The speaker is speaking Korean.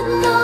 너